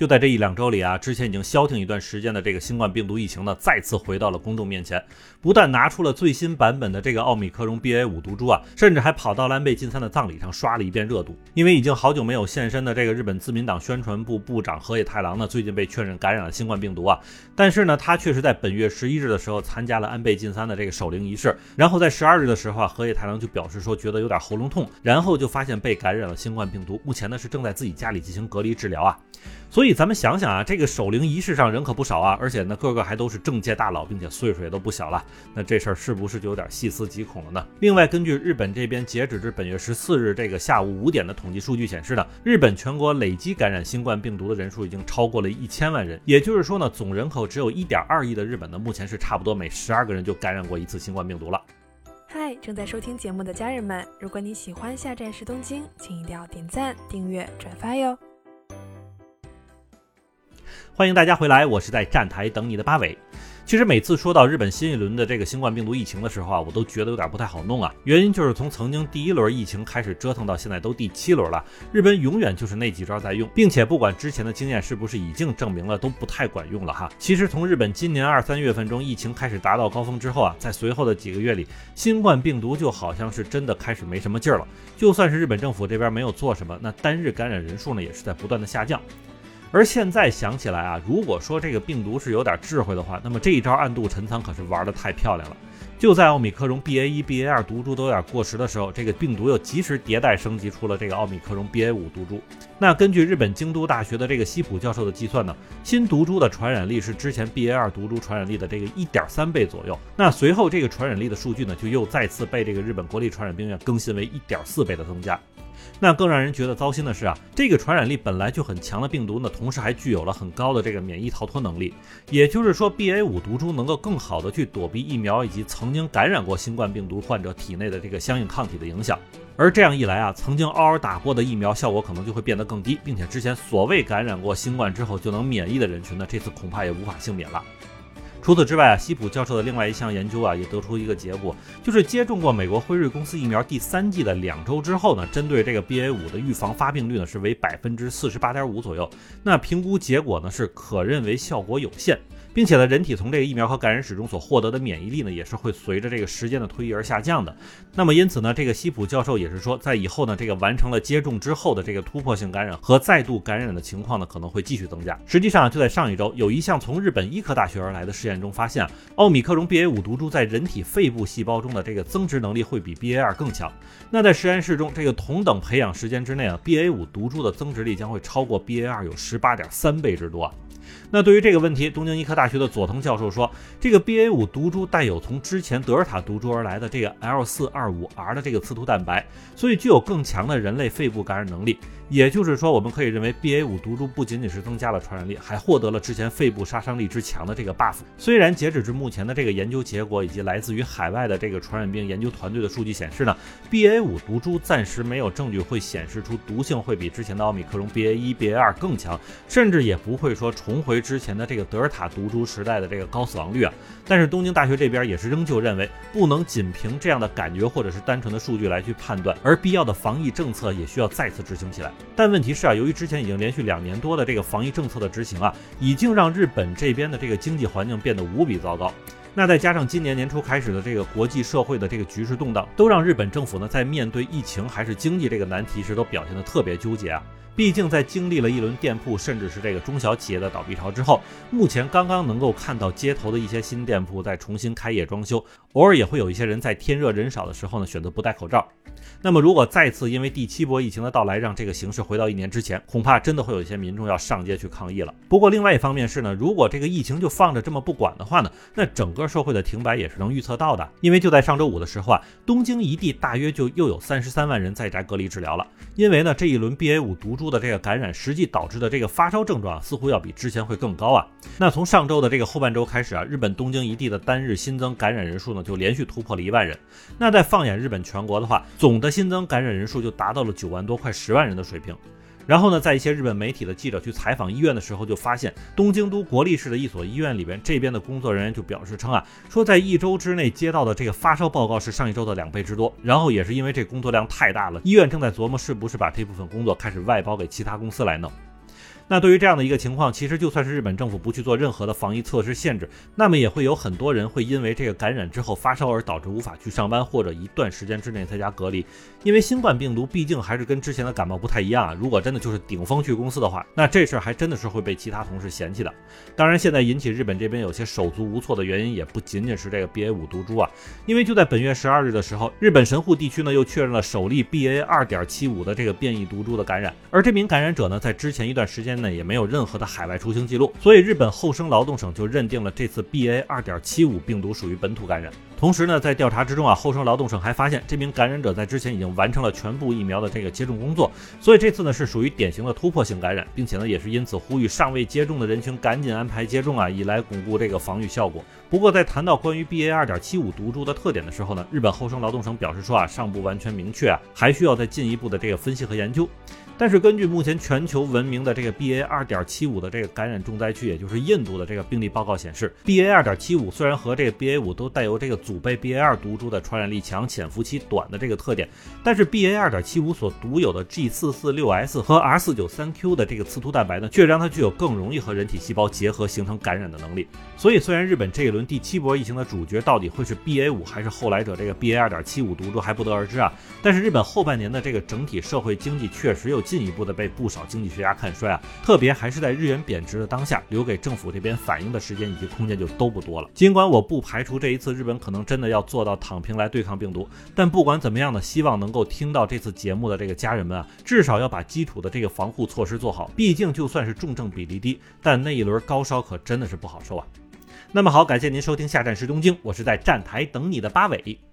就在这一两周里啊，之前已经消停一段时间的这个新冠病毒疫情呢，再次回到了公众面前，不但拿出了最新版本的这个奥密克戎 BA 五毒株啊，甚至还跑到了安倍晋三的葬礼上刷了一遍热度。因为已经好久没有现身的这个日本自民党宣传部部长河野太郎呢，最近被确认感染了新冠病毒啊，但是呢，他确实在本月十一日的时候参加了安倍晋三的这个守灵仪式，然后在十二日的时候啊，河野太郎就表示说觉得有点喉咙痛，然后就发现被感染了新冠病毒，目前呢是正在自己家里进行隔离治疗啊。所以咱们想想啊，这个守灵仪式上人可不少啊，而且呢，个个还都是政界大佬，并且岁数也都不小了。那这事儿是不是就有点细思极恐了呢？另外，根据日本这边截止至本月十四日这个下午五点的统计数据显示呢，日本全国累计感染新冠病毒的人数已经超过了一千万人。也就是说呢，总人口只有一点二亿的日本呢，目前是差不多每十二个人就感染过一次新冠病毒了。嗨，正在收听节目的家人们，如果你喜欢下站是东京，请一定要点赞、订阅、转发哟。欢迎大家回来，我是在站台等你的八尾。其实每次说到日本新一轮的这个新冠病毒疫情的时候啊，我都觉得有点不太好弄啊。原因就是从曾经第一轮疫情开始折腾到现在都第七轮了，日本永远就是那几招在用，并且不管之前的经验是不是已经证明了都不太管用了哈。其实从日本今年二三月份中疫情开始达到高峰之后啊，在随后的几个月里，新冠病毒就好像是真的开始没什么劲儿了。就算是日本政府这边没有做什么，那单日感染人数呢也是在不断的下降。而现在想起来啊，如果说这个病毒是有点智慧的话，那么这一招暗度陈仓可是玩的太漂亮了。就在奥密克戎 BA 一、BA 二毒株都有点过时的时候，这个病毒又及时迭代升级出了这个奥密克戎 BA 五毒株。那根据日本京都大学的这个西浦教授的计算呢，新毒株的传染力是之前 BA 二毒株传染力的这个一点三倍左右。那随后这个传染力的数据呢，就又再次被这个日本国立传染病院更新为一点四倍的增加。那更让人觉得糟心的是啊，这个传染力本来就很强的病毒呢，同时还具有了很高的这个免疫逃脱能力。也就是说，BA 五毒株能够更好的去躲避疫苗以及曾经感染过新冠病毒患者体内的这个相应抗体的影响。而这样一来啊，曾经嗷嗷打过的疫苗效果可能就会变得更低，并且之前所谓感染过新冠之后就能免疫的人群呢，这次恐怕也无法幸免了。除此之外啊，西普教授的另外一项研究啊，也得出一个结果，就是接种过美国辉瑞公司疫苗第三剂的两周之后呢，针对这个 BA 五的预防发病率呢是为百分之四十八点五左右，那评估结果呢是可认为效果有限。并且呢，人体从这个疫苗和感染史中所获得的免疫力呢，也是会随着这个时间的推移而下降的。那么因此呢，这个西普教授也是说，在以后呢，这个完成了接种之后的这个突破性感染和再度感染的情况呢，可能会继续增加。实际上，就在上一周，有一项从日本医科大学而来的试验中发现，奥米克戎 BA 五毒株在人体肺部细胞中的这个增殖能力会比 BA 二更强。那在实验室中，这个同等培养时间之内啊，BA 五毒株的增殖力将会超过 BA 二有十八点三倍之多。那对于这个问题，东京医科大学的佐藤教授说，这个 BA 五毒株带有从之前德尔塔毒株而来的这个 L 四二五 R 的这个刺突蛋白，所以具有更强的人类肺部感染能力。也就是说，我们可以认为 BA 五毒株不仅仅是增加了传染力，还获得了之前肺部杀伤力之强的这个 buff。虽然截止至目前的这个研究结果以及来自于海外的这个传染病研究团队的数据显示呢，BA 五毒株暂时没有证据会显示出毒性会比之前的奥密克戎 BA 一、BA 二更强，甚至也不会说重回之前的这个德尔塔毒株时代的这个高死亡率啊。但是东京大学这边也是仍旧认为，不能仅凭这样的感觉或者是单纯的数据来去判断，而必要的防疫政策也需要再次执行起来。但问题是啊，由于之前已经连续两年多的这个防疫政策的执行啊，已经让日本这边的这个经济环境变得无比糟糕。那再加上今年年初开始的这个国际社会的这个局势动荡，都让日本政府呢在面对疫情还是经济这个难题时，都表现得特别纠结啊。毕竟在经历了一轮店铺甚至是这个中小企业的倒闭潮之后，目前刚刚能够看到街头的一些新店铺在重新开业装修，偶尔也会有一些人在天热人少的时候呢选择不戴口罩。那么，如果再次因为第七波疫情的到来，让这个形势回到一年之前，恐怕真的会有一些民众要上街去抗议了。不过，另外一方面是呢，如果这个疫情就放着这么不管的话呢，那整个社会的停摆也是能预测到的。因为就在上周五的时候啊，东京一地大约就又有三十三万人在宅隔离治疗了。因为呢，这一轮 BA 五毒株的这个感染，实际导致的这个发烧症状似乎要比之前会更高啊。那从上周的这个后半周开始啊，日本东京一地的单日新增感染人数呢，就连续突破了一万人。那在放眼日本全国的话，总的新增感染人数就达到了九万多，快十万人的水平。然后呢，在一些日本媒体的记者去采访医院的时候，就发现东京都国立市的一所医院里边，这边的工作人员就表示称啊，说在一周之内接到的这个发烧报告是上一周的两倍之多。然后也是因为这工作量太大了，医院正在琢磨是不是把这部分工作开始外包给其他公司来弄。那对于这样的一个情况，其实就算是日本政府不去做任何的防疫措施限制，那么也会有很多人会因为这个感染之后发烧而导致无法去上班，或者一段时间之内在家隔离。因为新冠病毒毕竟还是跟之前的感冒不太一样啊。如果真的就是顶风去公司的话，那这事儿还真的是会被其他同事嫌弃的。当然，现在引起日本这边有些手足无措的原因，也不仅仅是这个 BA 五毒株啊。因为就在本月十二日的时候，日本神户地区呢又确认了首例 BA 二点七五的这个变异毒株的感染，而这名感染者呢，在之前一段时间内也没有任何的海外出行记录，所以日本厚生劳动省就认定了这次 BA 二点七五病毒属于本土感染。同时呢，在调查之中啊，厚生劳动省还发现这名感染者在之前已经完成了全部疫苗的这个接种工作，所以这次呢是属于典型的突破性感染，并且呢也是因此呼吁尚未接种的人群赶紧安排接种啊，以来巩固这个防御效果。不过在谈到关于 BA 二点七五毒株的特点的时候呢，日本厚生劳动省表示说啊，尚不完全明确啊，还需要再进一步的这个分析和研究。但是根据目前全球闻名的这个 BA 二点七五的这个感染重灾区，也就是印度的这个病例报告显示，BA 二点七五虽然和这个 BA 五都带有这个祖辈 BA 二毒株的传染力强、潜伏期短的这个特点，但是 BA 二点七五所独有的 G 四四六 S 和 R 四九三 Q 的这个刺突蛋白呢，却让它具有更容易和人体细胞结合形成感染的能力。所以，虽然日本这一轮第七波疫情的主角到底会是 BA 五还是后来者这个 BA 二点七五毒株还不得而知啊。但是日本后半年的这个整体社会经济确实又进一步的被不少经济学家看衰啊，特别还是在日元贬值的当下，留给政府这边反应的时间以及空间就都不多了。尽管我不排除这一次日本可能真的要做到躺平来对抗病毒，但不管怎么样呢，希望能够听到这次节目的这个家人们啊，至少要把基础的这个防护措施做好。毕竟就算是重症比例低，但那一轮高烧可真的是不好受啊。那么好，感谢您收听下站是东京，我是在站台等你的八尾。